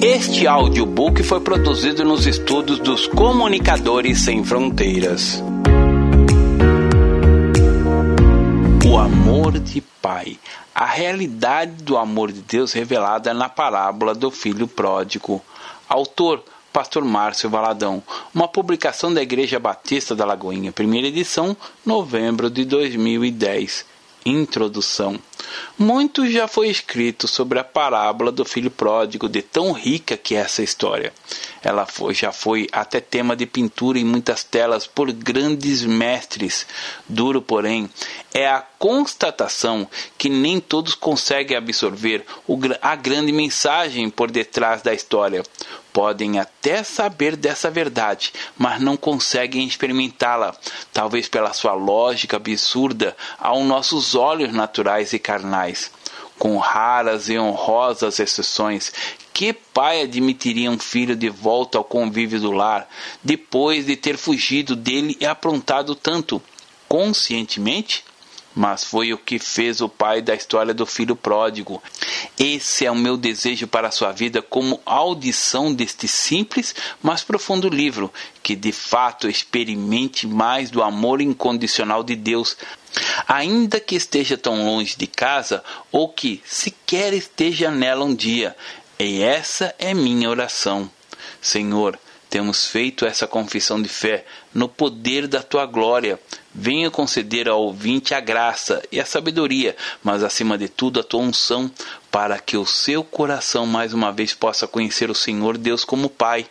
Este audiobook foi produzido nos estúdios dos Comunicadores Sem Fronteiras. O amor de pai, a realidade do amor de Deus revelada na parábola do filho pródigo. Autor Pastor Márcio Valadão, uma publicação da Igreja Batista da Lagoinha, primeira edição, novembro de 2010. Introdução. Muito já foi escrito sobre a parábola do filho pródigo, de tão rica que é essa história. Ela foi, já foi até tema de pintura em muitas telas por grandes mestres. Duro, porém, é a constatação que nem todos conseguem absorver a grande mensagem por detrás da história. Podem até saber dessa verdade, mas não conseguem experimentá-la, talvez pela sua lógica absurda aos nossos olhos naturais e carnais. Com raras e honrosas exceções, que pai admitiria um filho de volta ao convívio do lar, depois de ter fugido dele e aprontado tanto? Conscientemente? Mas foi o que fez o pai da história do filho pródigo. Esse é o meu desejo para a sua vida como audição deste simples, mas profundo livro, que de fato experimente mais do amor incondicional de Deus, ainda que esteja tão longe de casa ou que sequer esteja nela um dia. E essa é minha oração. Senhor, temos feito essa confissão de fé no poder da tua glória. Venha conceder ao ouvinte a graça e a sabedoria, mas acima de tudo a tua unção, para que o seu coração mais uma vez possa conhecer o Senhor Deus como Pai.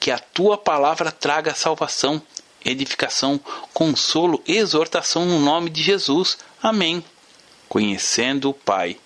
Que a tua palavra traga salvação, edificação, consolo, exortação no nome de Jesus. Amém. Conhecendo o Pai.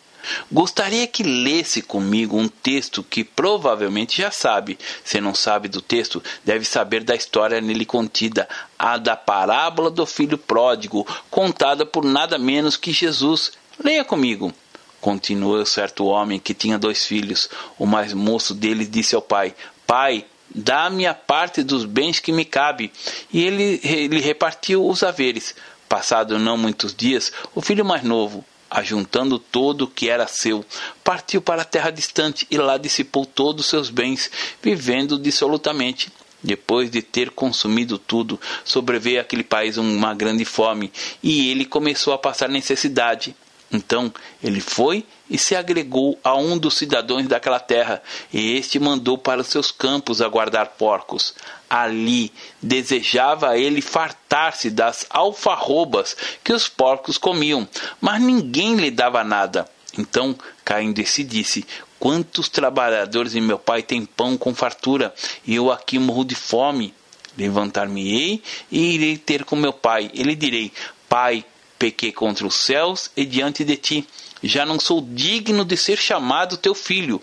Gostaria que lesse comigo um texto que provavelmente já sabe. Se não sabe do texto, deve saber da história nele contida, a da parábola do filho pródigo, contada por nada menos que Jesus. Leia comigo. Continuou certo homem que tinha dois filhos. O mais moço deles disse ao pai: Pai, dá-me a parte dos bens que me cabe. E ele, ele repartiu os haveres. Passado não muitos dias, o filho mais novo, ajuntando todo o que era seu, partiu para a terra distante e lá dissipou todos os seus bens, vivendo dissolutamente. Depois de ter consumido tudo, sobreveio àquele país uma grande fome, e ele começou a passar necessidade. Então ele foi e se agregou a um dos cidadãos daquela terra, e este mandou para os seus campos a guardar porcos. Ali desejava ele fartar-se das alfarrobas que os porcos comiam, mas ninguém lhe dava nada. Então, caindo em si, disse: Quantos trabalhadores de meu pai têm pão com fartura, e eu aqui morro de fome? Levantar-me-ei e irei ter com meu pai. Ele direi: Pai, pequei contra os céus e diante de ti. Já não sou digno de ser chamado teu filho.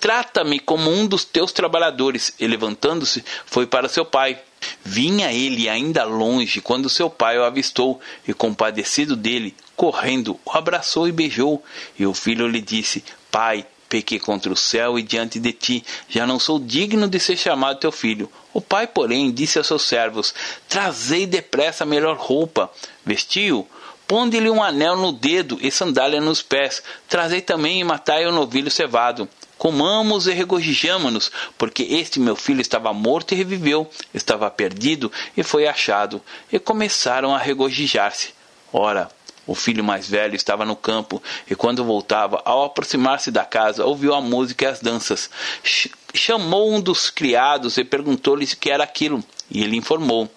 Trata-me como um dos teus trabalhadores. E levantando-se, foi para seu pai. Vinha ele ainda longe quando seu pai o avistou, e compadecido dele, correndo, o abraçou e beijou. E o filho lhe disse: Pai, pequei contra o céu e diante de ti, já não sou digno de ser chamado teu filho. O pai, porém, disse aos seus servos: Trazei depressa a melhor roupa, vestiu Ponde-lhe um anel no dedo e sandália nos pés. Trazei também e matai o novilho cevado. Comamos e regozijamo-nos, porque este meu filho estava morto e reviveu, estava perdido e foi achado. E começaram a regozijar-se. Ora, o filho mais velho estava no campo, e quando voltava, ao aproximar-se da casa, ouviu a música e as danças. Ch chamou um dos criados e perguntou-lhe o que era aquilo. E ele informou: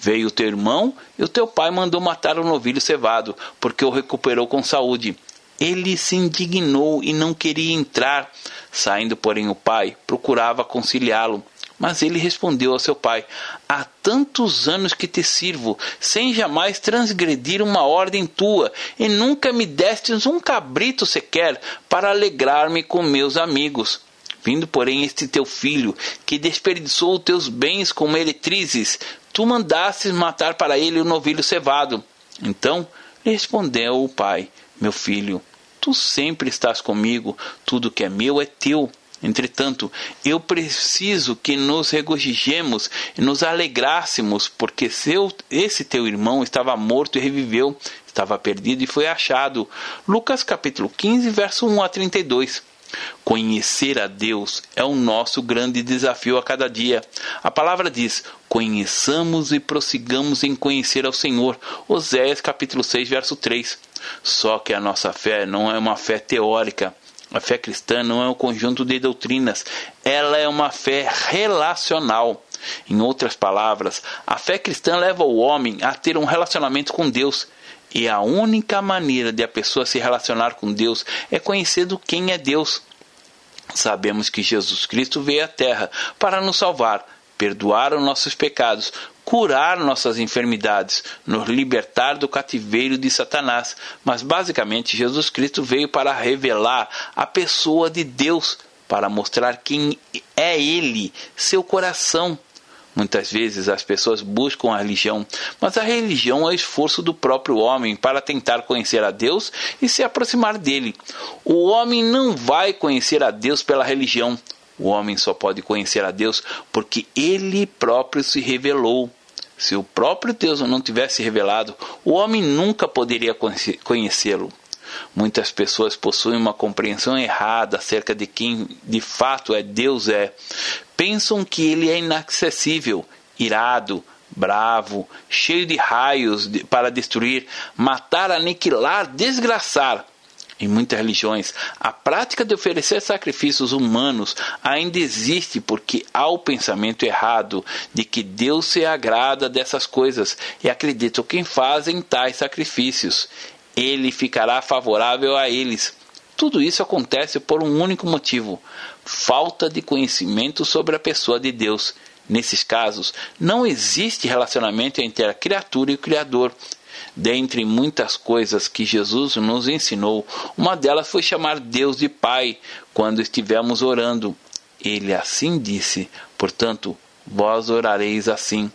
Veio o teu irmão e o teu pai mandou matar o novilho cevado, porque o recuperou com saúde. Ele se indignou e não queria entrar. Saindo, porém, o pai procurava conciliá-lo. Mas ele respondeu ao seu pai: Há tantos anos que te sirvo, sem jamais transgredir uma ordem tua, e nunca me destes um cabrito sequer para alegrar-me com meus amigos. Vindo, porém, este teu filho, que desperdiçou teus bens com meretrizes, tu mandastes matar para ele o novilho cevado. Então respondeu o pai: Meu filho, tu sempre estás comigo, tudo que é meu é teu. Entretanto, eu preciso que nos regozijemos e nos alegrássemos, porque seu, esse teu irmão estava morto e reviveu, estava perdido e foi achado. Lucas capítulo 15, verso 1 a 32. Conhecer a Deus é o nosso grande desafio a cada dia. A palavra diz: conheçamos e prossigamos em conhecer ao Senhor. Oséias capítulo 6, verso 3. Só que a nossa fé não é uma fé teórica. A fé cristã não é um conjunto de doutrinas, ela é uma fé relacional. Em outras palavras, a fé cristã leva o homem a ter um relacionamento com Deus. E a única maneira de a pessoa se relacionar com Deus é conhecendo quem é Deus. Sabemos que Jesus Cristo veio à Terra para nos salvar, perdoar os nossos pecados, curar nossas enfermidades, nos libertar do cativeiro de Satanás. Mas basicamente, Jesus Cristo veio para revelar a pessoa de Deus, para mostrar quem é Ele, seu coração. Muitas vezes as pessoas buscam a religião, mas a religião é o esforço do próprio homem para tentar conhecer a Deus e se aproximar dele. O homem não vai conhecer a Deus pela religião. O homem só pode conhecer a Deus porque ele próprio se revelou. Se o próprio Deus não tivesse revelado, o homem nunca poderia conhecê-lo. Muitas pessoas possuem uma compreensão errada acerca de quem de fato é Deus é. Pensam que ele é inacessível, irado, bravo, cheio de raios para destruir, matar, aniquilar, desgraçar. Em muitas religiões, a prática de oferecer sacrifícios humanos ainda existe porque há o pensamento errado de que Deus se agrada dessas coisas e acreditam quem fazem tais sacrifícios ele ficará favorável a eles. Tudo isso acontece por um único motivo: falta de conhecimento sobre a pessoa de Deus. Nesses casos, não existe relacionamento entre a criatura e o Criador. Dentre muitas coisas que Jesus nos ensinou, uma delas foi chamar Deus de Pai quando estivermos orando. Ele assim disse: Portanto, vós orareis assim: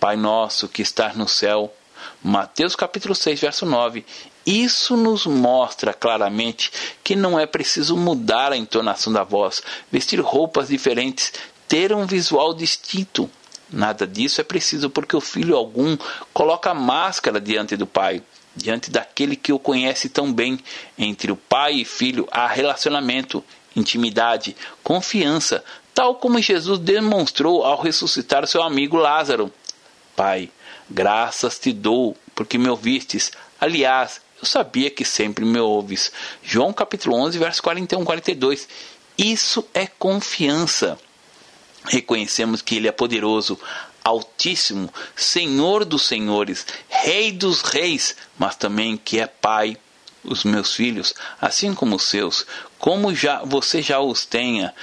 Pai nosso que estás no céu. Mateus capítulo 6, verso 9. Isso nos mostra claramente que não é preciso mudar a entonação da voz, vestir roupas diferentes, ter um visual distinto. Nada disso é preciso porque o filho algum coloca máscara diante do pai, diante daquele que o conhece tão bem. Entre o pai e filho há relacionamento, intimidade, confiança, tal como Jesus demonstrou ao ressuscitar seu amigo Lázaro. Pai, graças te dou porque me ouvistes. Aliás, eu sabia que sempre me ouves. João capítulo 11, verso 41 42. Isso é confiança. Reconhecemos que Ele é poderoso, Altíssimo, Senhor dos Senhores, Rei dos Reis, mas também que é Pai. Os meus filhos, assim como os seus, como já você já os tenha,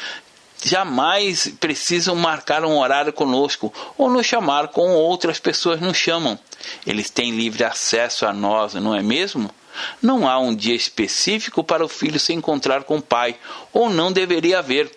jamais precisam marcar um horário conosco ou nos chamar como outras pessoas nos chamam. Eles têm livre acesso a nós, não é mesmo? Não há um dia específico para o filho se encontrar com o pai, ou não deveria haver.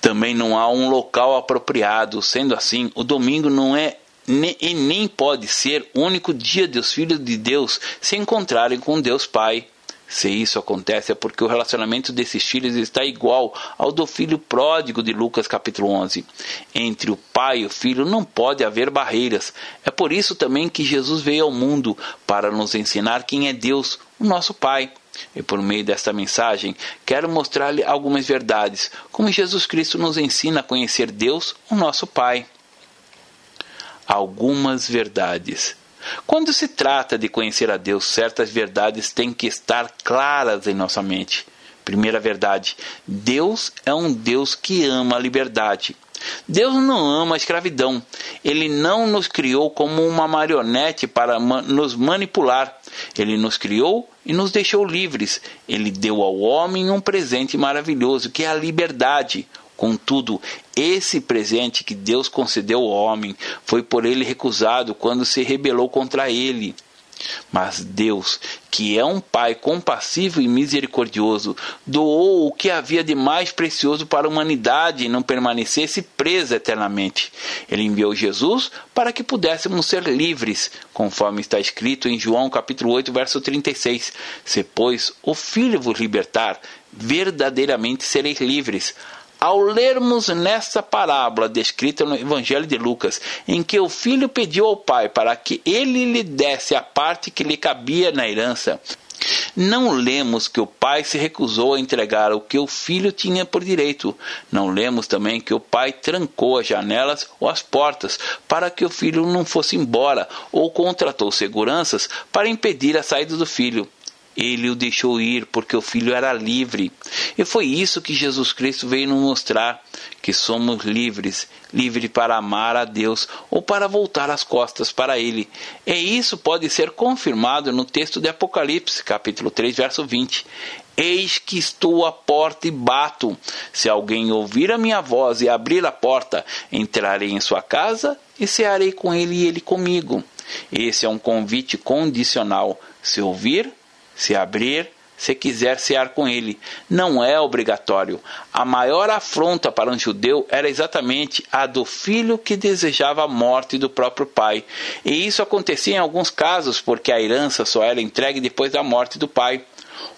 Também não há um local apropriado, sendo assim, o domingo não é e nem pode ser o único dia dos filhos de Deus se encontrarem com Deus Pai. Se isso acontece é porque o relacionamento desses filhos está igual ao do filho pródigo de Lucas capítulo 11. Entre o pai e o filho não pode haver barreiras. É por isso também que Jesus veio ao mundo para nos ensinar quem é Deus, o nosso Pai. E por meio desta mensagem, quero mostrar-lhe algumas verdades, como Jesus Cristo nos ensina a conhecer Deus, o nosso Pai. Algumas verdades. Quando se trata de conhecer a Deus, certas verdades têm que estar claras em nossa mente. Primeira verdade: Deus é um Deus que ama a liberdade. Deus não ama a escravidão. Ele não nos criou como uma marionete para nos manipular. Ele nos criou e nos deixou livres. Ele deu ao homem um presente maravilhoso, que é a liberdade, Contudo, esse presente que Deus concedeu ao homem foi por ele recusado quando se rebelou contra ele. Mas Deus, que é um Pai compassivo e misericordioso, doou o que havia de mais precioso para a humanidade e não permanecesse presa eternamente. Ele enviou Jesus para que pudéssemos ser livres, conforme está escrito em João capítulo 8, verso 36. Se, pois, o Filho vos libertar, verdadeiramente sereis livres. Ao lermos nessa parábola descrita no Evangelho de Lucas, em que o filho pediu ao pai para que ele lhe desse a parte que lhe cabia na herança, Não lemos que o pai se recusou a entregar o que o filho tinha por direito. Não lemos também que o pai trancou as janelas ou as portas para que o filho não fosse embora ou contratou seguranças para impedir a saída do filho. Ele o deixou ir porque o filho era livre. E foi isso que Jesus Cristo veio nos mostrar: que somos livres, livres para amar a Deus ou para voltar as costas para Ele. E isso pode ser confirmado no texto de Apocalipse, capítulo 3, verso 20. Eis que estou à porta e bato. Se alguém ouvir a minha voz e abrir a porta, entrarei em sua casa e cearei com ele e ele comigo. Esse é um convite condicional. Se ouvir, se abrir, se quiser cear com ele. Não é obrigatório. A maior afronta para um judeu era exatamente a do filho que desejava a morte do próprio pai. E isso acontecia em alguns casos, porque a herança só era entregue depois da morte do pai.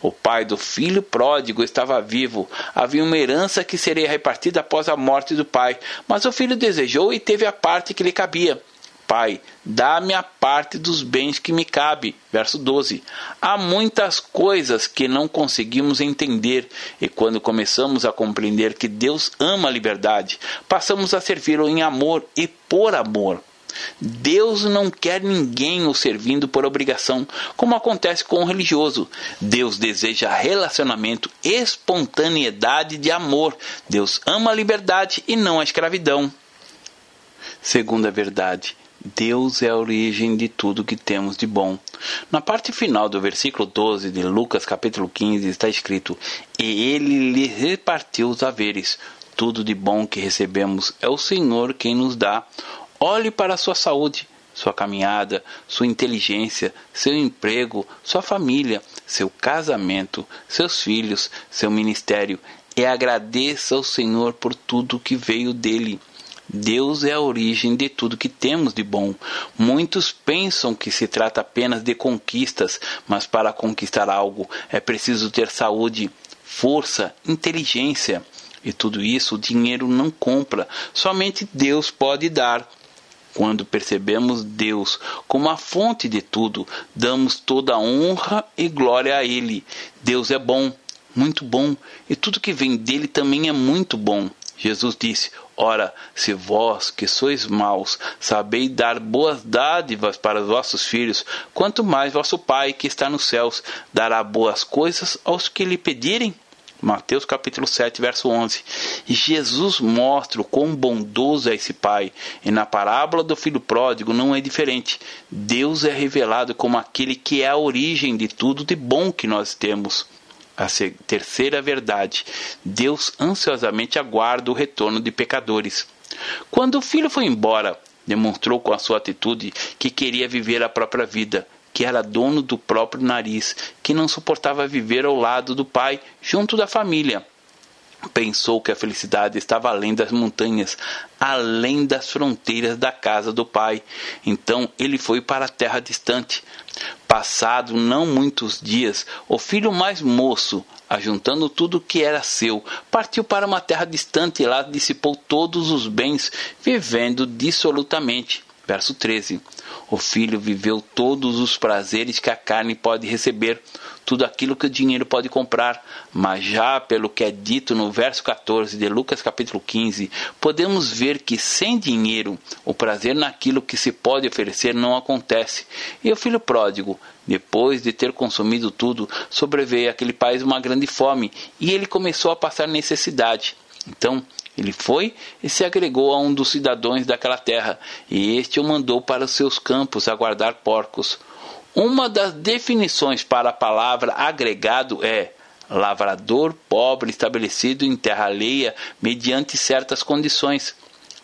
O pai do filho pródigo estava vivo. Havia uma herança que seria repartida após a morte do pai, mas o filho desejou e teve a parte que lhe cabia. Pai, dá-me a parte dos bens que me cabe. Verso 12. Há muitas coisas que não conseguimos entender, e quando começamos a compreender que Deus ama a liberdade, passamos a servi-lo em amor e por amor. Deus não quer ninguém o servindo por obrigação, como acontece com o religioso. Deus deseja relacionamento, espontaneidade de amor. Deus ama a liberdade e não a escravidão. Segunda verdade, Deus é a origem de tudo que temos de bom. Na parte final do versículo 12 de Lucas capítulo 15 está escrito: E ele lhe repartiu os haveres. Tudo de bom que recebemos é o Senhor quem nos dá. Olhe para a sua saúde, sua caminhada, sua inteligência, seu emprego, sua família, seu casamento, seus filhos, seu ministério e agradeça ao Senhor por tudo que veio dele. Deus é a origem de tudo que temos de bom. Muitos pensam que se trata apenas de conquistas, mas para conquistar algo é preciso ter saúde, força, inteligência. E tudo isso o dinheiro não compra, somente Deus pode dar. Quando percebemos Deus como a fonte de tudo, damos toda a honra e glória a Ele. Deus é bom, muito bom, e tudo que vem dele também é muito bom. Jesus disse: Ora, se vós, que sois maus, sabeis dar boas dádivas para os vossos filhos, quanto mais vosso Pai, que está nos céus, dará boas coisas aos que lhe pedirem? Mateus capítulo 7, verso 11. E Jesus mostra o quão bondoso é esse pai. E na parábola do filho pródigo não é diferente. Deus é revelado como aquele que é a origem de tudo de bom que nós temos. A terceira verdade: Deus ansiosamente aguarda o retorno de pecadores. Quando o filho foi embora, demonstrou com a sua atitude que queria viver a própria vida, que era dono do próprio nariz, que não suportava viver ao lado do pai, junto da família. Pensou que a felicidade estava além das montanhas, além das fronteiras da casa do pai. Então ele foi para a terra distante, Passado não muitos dias, o filho mais moço, ajuntando tudo o que era seu, partiu para uma terra distante e lá dissipou todos os bens, vivendo dissolutamente. Verso 13. O filho viveu todos os prazeres que a carne pode receber, tudo aquilo que o dinheiro pode comprar, mas já pelo que é dito no verso 14 de Lucas capítulo 15, podemos ver que sem dinheiro o prazer naquilo que se pode oferecer não acontece. E o filho pródigo, depois de ter consumido tudo, sobreveio àquele país uma grande fome e ele começou a passar necessidade. Então, ele foi e se agregou a um dos cidadãos daquela terra, e este o mandou para os seus campos a guardar porcos. Uma das definições para a palavra agregado é lavrador pobre estabelecido em terra alheia mediante certas condições.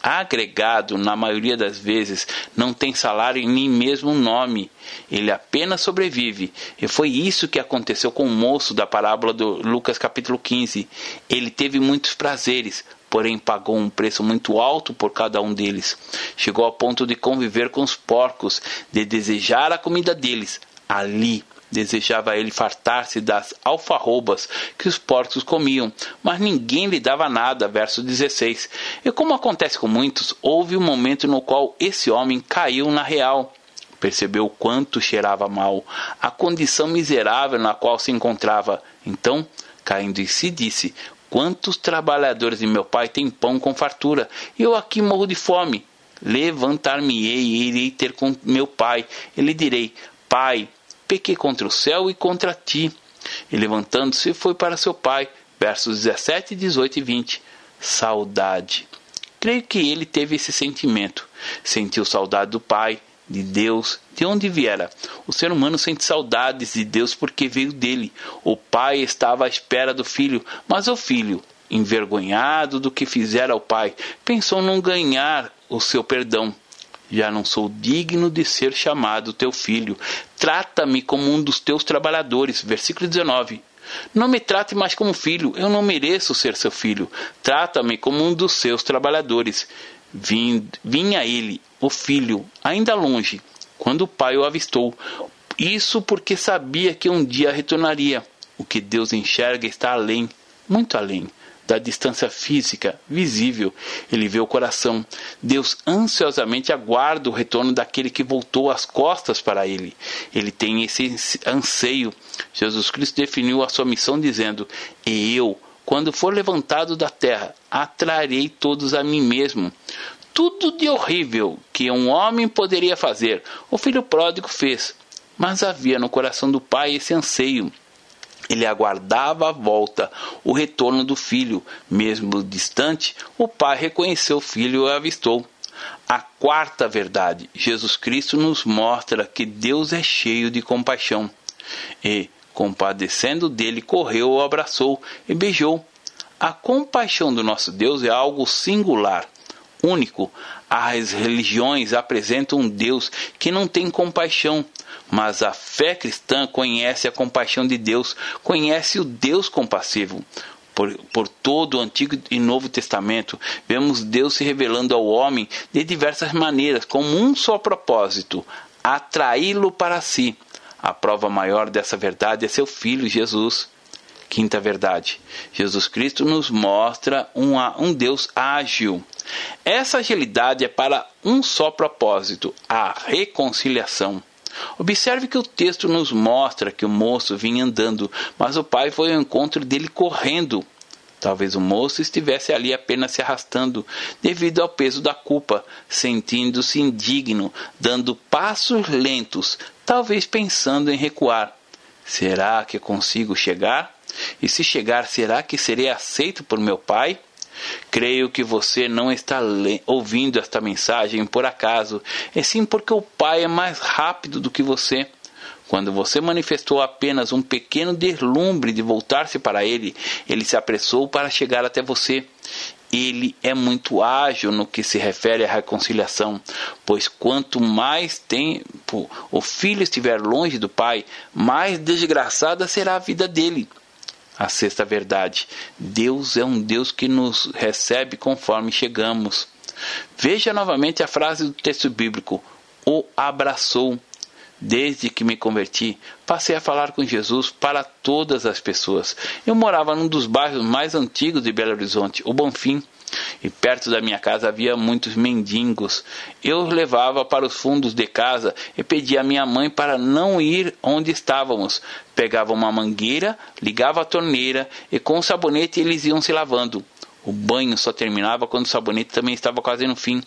Agregado, na maioria das vezes, não tem salário nem mesmo nome. Ele apenas sobrevive. E foi isso que aconteceu com o moço da parábola do Lucas capítulo 15. Ele teve muitos prazeres, porém pagou um preço muito alto por cada um deles. Chegou ao ponto de conviver com os porcos, de desejar a comida deles. Ali desejava ele fartar-se das alfarrobas que os porcos comiam, mas ninguém lhe dava nada. Verso 16. E como acontece com muitos, houve um momento no qual esse homem caiu na real Percebeu quanto cheirava mal, a condição miserável na qual se encontrava. Então, caindo em si, disse: Quantos trabalhadores de meu pai têm pão com fartura? Eu aqui morro de fome. Levantar-me-ei e irei ter com meu pai. E lhe direi: Pai, pequei contra o céu e contra ti. E levantando-se, foi para seu pai. Versos 17, 18 e 20. Saudade. Creio que ele teve esse sentimento. Sentiu saudade do pai, de Deus, de onde viera. O ser humano sente saudades de Deus porque veio dele. O pai estava à espera do filho, mas o filho, envergonhado do que fizera ao pai, pensou não ganhar o seu perdão. Já não sou digno de ser chamado teu filho. Trata-me como um dos teus trabalhadores. Versículo 19. Não me trate mais como filho, eu não mereço ser seu filho. Trata-me como um dos seus trabalhadores. Vinha ele, o filho, ainda longe, quando o pai o avistou. Isso porque sabia que um dia retornaria. O que Deus enxerga está além, muito além da distância física, visível. Ele vê o coração. Deus ansiosamente aguarda o retorno daquele que voltou as costas para ele. Ele tem esse anseio. Jesus Cristo definiu a sua missão dizendo: E eu, quando for levantado da terra, atrarei todos a mim mesmo. Tudo de horrível que um homem poderia fazer, o filho pródigo fez. Mas havia no coração do pai esse anseio ele aguardava a volta, o retorno do filho. Mesmo distante, o pai reconheceu o filho e o avistou. A quarta verdade, Jesus Cristo nos mostra que Deus é cheio de compaixão. E, compadecendo dele, correu, o abraçou e beijou. A compaixão do nosso Deus é algo singular, único. As religiões apresentam um Deus que não tem compaixão, mas a fé cristã conhece a compaixão de Deus, conhece o Deus compassivo. Por, por, todo o Antigo e Novo Testamento, vemos Deus se revelando ao homem de diversas maneiras, com um só propósito: atraí-lo para si. A prova maior dessa verdade é seu Filho Jesus. Quinta verdade: Jesus Cristo nos mostra um, um Deus ágil. Essa agilidade é para um só propósito: a reconciliação. Observe que o texto nos mostra que o moço vinha andando, mas o pai foi ao encontro dele correndo. Talvez o moço estivesse ali apenas se arrastando, devido ao peso da culpa, sentindo-se indigno, dando passos lentos, talvez pensando em recuar. Será que consigo chegar? E se chegar, será que serei aceito por meu pai? Creio que você não está ouvindo esta mensagem por acaso, é sim porque o Pai é mais rápido do que você. Quando você manifestou apenas um pequeno deslumbre de voltar-se para Ele, Ele se apressou para chegar até você. Ele é muito ágil no que se refere à reconciliação, pois quanto mais tempo o filho estiver longe do pai, mais desgraçada será a vida dele a sexta verdade. Deus é um Deus que nos recebe conforme chegamos. Veja novamente a frase do texto bíblico: o abraçou. Desde que me converti, passei a falar com Jesus para todas as pessoas. Eu morava num dos bairros mais antigos de Belo Horizonte, o Bonfim e perto da minha casa havia muitos mendigos. Eu os levava para os fundos de casa e pedia à minha mãe para não ir onde estávamos. Pegava uma mangueira, ligava a torneira e com o sabonete eles iam se lavando. O banho só terminava quando o sabonete também estava quase no fim.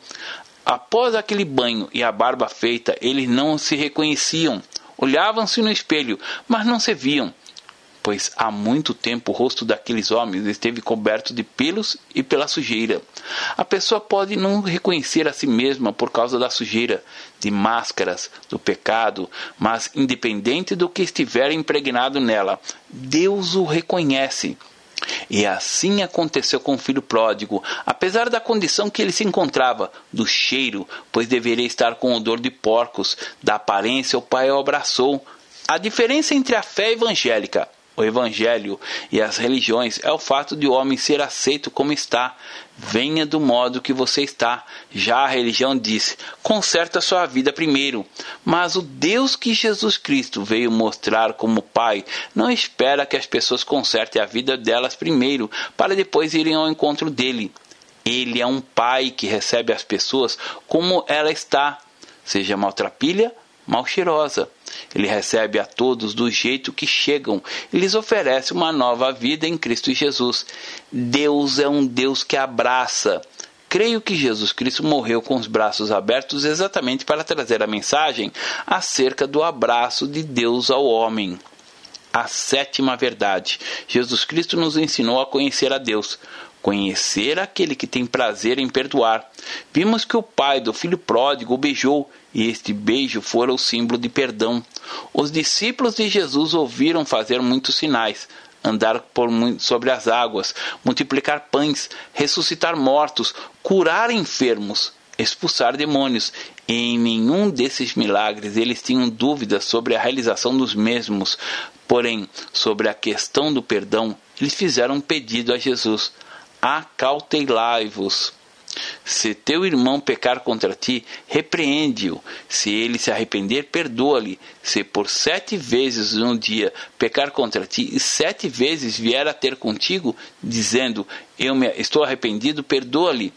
Após aquele banho e a barba feita, eles não se reconheciam. Olhavam-se no espelho, mas não se viam pois há muito tempo o rosto daqueles homens esteve coberto de pelos e pela sujeira. A pessoa pode não reconhecer a si mesma por causa da sujeira, de máscaras, do pecado, mas independente do que estiver impregnado nela, Deus o reconhece. E assim aconteceu com o filho pródigo, apesar da condição que ele se encontrava, do cheiro, pois deveria estar com odor de porcos, da aparência o pai o abraçou. A diferença entre a fé evangélica o Evangelho e as religiões é o fato de o homem ser aceito como está. Venha do modo que você está. Já a religião diz: conserta sua vida primeiro. Mas o Deus que Jesus Cristo veio mostrar como Pai não espera que as pessoas consertem a vida delas primeiro, para depois irem ao encontro dele. Ele é um Pai que recebe as pessoas como ela está, seja maltrapilha, mal cheirosa. Ele recebe a todos do jeito que chegam e lhes oferece uma nova vida em Cristo Jesus. Deus é um Deus que abraça. Creio que Jesus Cristo morreu com os braços abertos exatamente para trazer a mensagem acerca do abraço de Deus ao homem. A sétima verdade. Jesus Cristo nos ensinou a conhecer a Deus conhecer aquele que tem prazer em perdoar. Vimos que o pai do filho pródigo o beijou, e este beijo fora o símbolo de perdão. Os discípulos de Jesus ouviram fazer muitos sinais, andar por, sobre as águas, multiplicar pães, ressuscitar mortos, curar enfermos, expulsar demônios. E em nenhum desses milagres eles tinham dúvidas sobre a realização dos mesmos. Porém, sobre a questão do perdão, eles fizeram um pedido a Jesus acautelai-vos. Se teu irmão pecar contra ti, repreende-o. Se ele se arrepender, perdoa-lhe. Se por sete vezes no dia pecar contra ti e sete vezes vier a ter contigo, dizendo: Eu me estou arrependido, perdoa-lhe.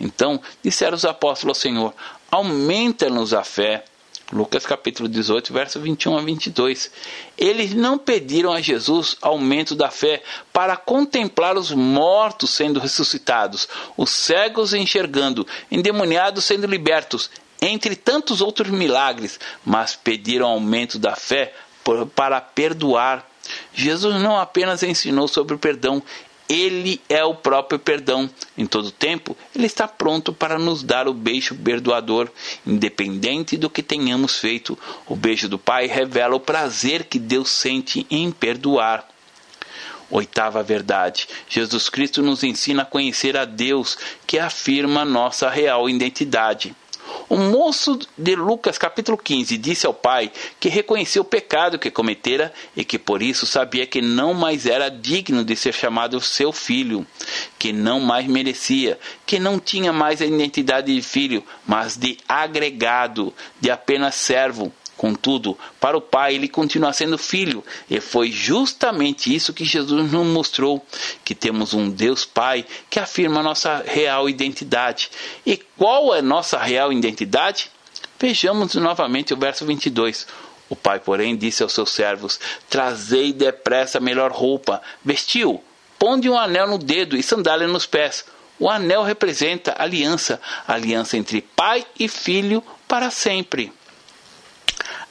Então disseram os apóstolos ao Senhor: Aumenta-nos a fé. Lucas capítulo 18, verso 21 a 22. Eles não pediram a Jesus aumento da fé para contemplar os mortos sendo ressuscitados, os cegos enxergando, endemoniados sendo libertos, entre tantos outros milagres, mas pediram aumento da fé para perdoar. Jesus não apenas ensinou sobre o perdão, ele é o próprio perdão. Em todo tempo, Ele está pronto para nos dar o beijo perdoador, independente do que tenhamos feito. O beijo do Pai revela o prazer que Deus sente em perdoar. Oitava verdade: Jesus Cristo nos ensina a conhecer a Deus, que afirma nossa real identidade. O moço de Lucas capítulo 15 disse ao pai que reconheceu o pecado que cometera e que por isso sabia que não mais era digno de ser chamado seu filho, que não mais merecia, que não tinha mais a identidade de filho, mas de agregado, de apenas servo Contudo, para o Pai, ele continua sendo filho, e foi justamente isso que Jesus nos mostrou: que temos um Deus Pai que afirma nossa real identidade. E qual é nossa real identidade? Vejamos novamente o verso 22. O pai, porém, disse aos seus servos: Trazei depressa a melhor roupa, vestiu, ponde um anel no dedo e sandália nos pés. O anel representa aliança, aliança entre pai e filho para sempre.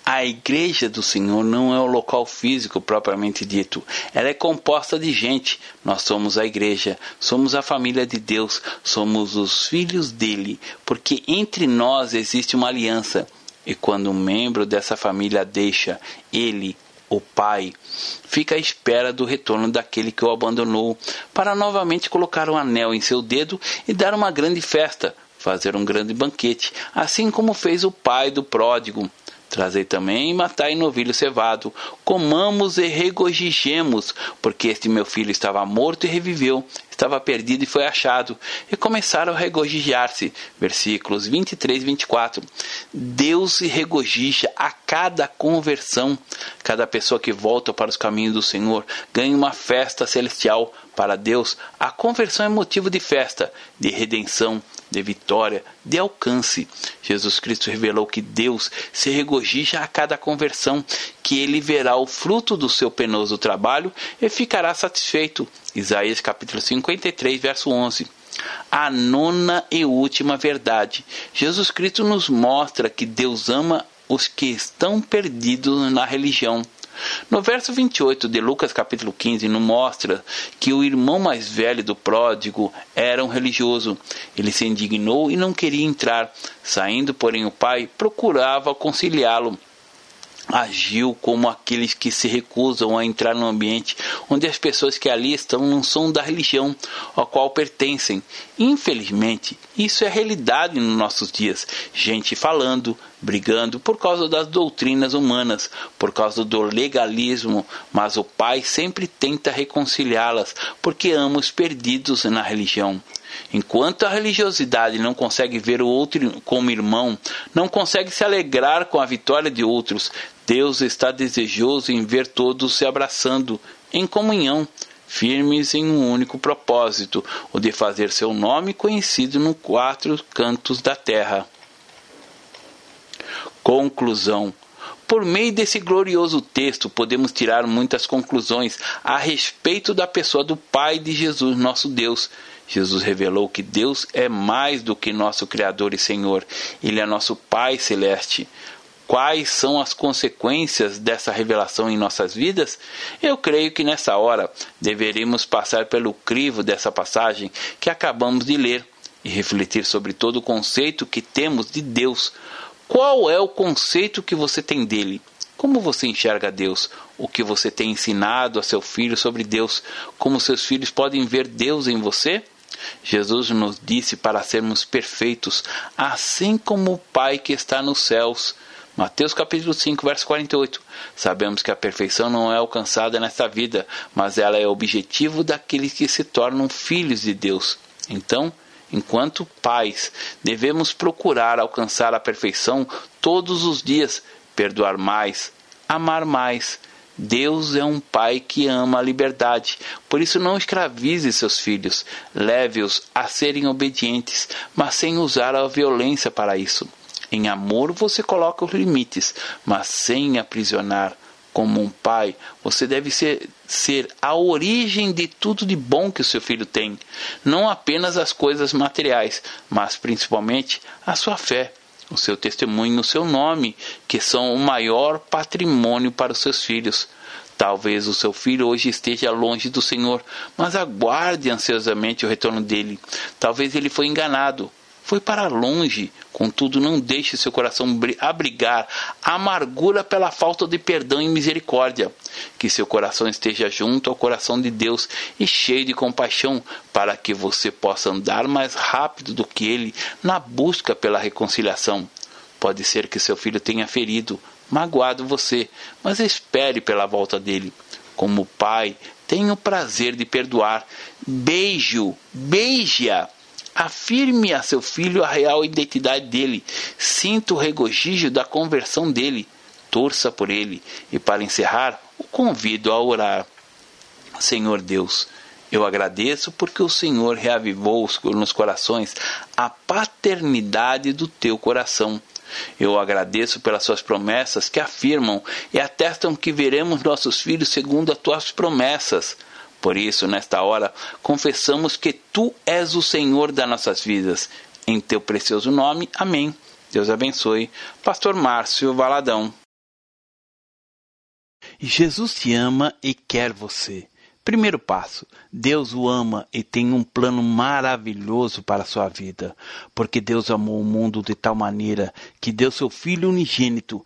A igreja do Senhor não é o local físico propriamente dito. Ela é composta de gente. Nós somos a igreja, somos a família de Deus, somos os filhos dele, porque entre nós existe uma aliança. E quando um membro dessa família deixa ele, o pai, fica à espera do retorno daquele que o abandonou, para novamente colocar um anel em seu dedo e dar uma grande festa, fazer um grande banquete, assim como fez o pai do pródigo. Trazei também matai novilho cevado. Comamos e regozijemos, porque este meu filho estava morto e reviveu, estava perdido e foi achado. E começaram a regozijar-se. Versículos 23 e 24. Deus se regozija a cada conversão. Cada pessoa que volta para os caminhos do Senhor ganha uma festa celestial. Para Deus, a conversão é motivo de festa, de redenção, de vitória, de alcance. Jesus Cristo revelou que Deus se regozija a cada conversão, que ele verá o fruto do seu penoso trabalho e ficará satisfeito. Isaías capítulo 53, verso 11. A nona e última verdade. Jesus Cristo nos mostra que Deus ama os que estão perdidos na religião. No verso 28 de Lucas capítulo 15, nos mostra que o irmão mais velho do pródigo era um religioso. Ele se indignou e não queria entrar. Saindo, porém, o pai procurava conciliá-lo agiu como aqueles que se recusam a entrar no ambiente onde as pessoas que ali estão não são da religião a qual pertencem. Infelizmente, isso é realidade nos nossos dias. Gente falando, brigando por causa das doutrinas humanas, por causa do legalismo, mas o Pai sempre tenta reconciliá-las porque ama os perdidos na religião. Enquanto a religiosidade não consegue ver o outro como irmão, não consegue se alegrar com a vitória de outros, Deus está desejoso em ver todos se abraçando em comunhão, firmes em um único propósito, o de fazer seu nome conhecido nos quatro cantos da terra. Conclusão: Por meio desse glorioso texto, podemos tirar muitas conclusões a respeito da pessoa do Pai de Jesus, nosso Deus. Jesus revelou que Deus é mais do que nosso Criador e Senhor, Ele é nosso Pai Celeste. Quais são as consequências dessa revelação em nossas vidas? Eu creio que nessa hora deveríamos passar pelo crivo dessa passagem que acabamos de ler e refletir sobre todo o conceito que temos de Deus. Qual é o conceito que você tem dele? Como você enxerga Deus? O que você tem ensinado a seu filho sobre Deus? Como seus filhos podem ver Deus em você? Jesus nos disse para sermos perfeitos, assim como o Pai que está nos céus. Mateus capítulo 5, verso 48. Sabemos que a perfeição não é alcançada nesta vida, mas ela é objetivo daqueles que se tornam filhos de Deus. Então, enquanto pais, devemos procurar alcançar a perfeição todos os dias, perdoar mais, amar mais. Deus é um pai que ama a liberdade, por isso não escravize seus filhos, leve-os a serem obedientes, mas sem usar a violência para isso. Em amor você coloca os limites, mas sem aprisionar. Como um pai, você deve ser, ser a origem de tudo de bom que o seu filho tem. Não apenas as coisas materiais, mas principalmente a sua fé, o seu testemunho, o seu nome, que são o maior patrimônio para os seus filhos. Talvez o seu filho hoje esteja longe do Senhor, mas aguarde ansiosamente o retorno dele. Talvez ele foi enganado, foi para longe. Contudo, não deixe seu coração abrigar amargura pela falta de perdão e misericórdia. Que seu coração esteja junto ao coração de Deus e cheio de compaixão, para que você possa andar mais rápido do que ele na busca pela reconciliação. Pode ser que seu filho tenha ferido, magoado você, mas espere pela volta dele. Como pai, tenha o prazer de perdoar. Beijo, beija Afirme a seu filho a real identidade dele. Sinta o regozijo da conversão dele. Torça por ele. E para encerrar, o convido a orar. Senhor Deus, eu agradeço porque o Senhor reavivou nos corações a paternidade do teu coração. Eu agradeço pelas suas promessas que afirmam e atestam que veremos nossos filhos segundo as tuas promessas. Por isso, nesta hora, confessamos que tu és o Senhor das nossas vidas. Em teu precioso nome, amém. Deus abençoe. Pastor Márcio Valadão. Jesus te ama e quer você. Primeiro passo: Deus o ama e tem um plano maravilhoso para a sua vida, porque Deus amou o mundo de tal maneira que deu seu Filho unigênito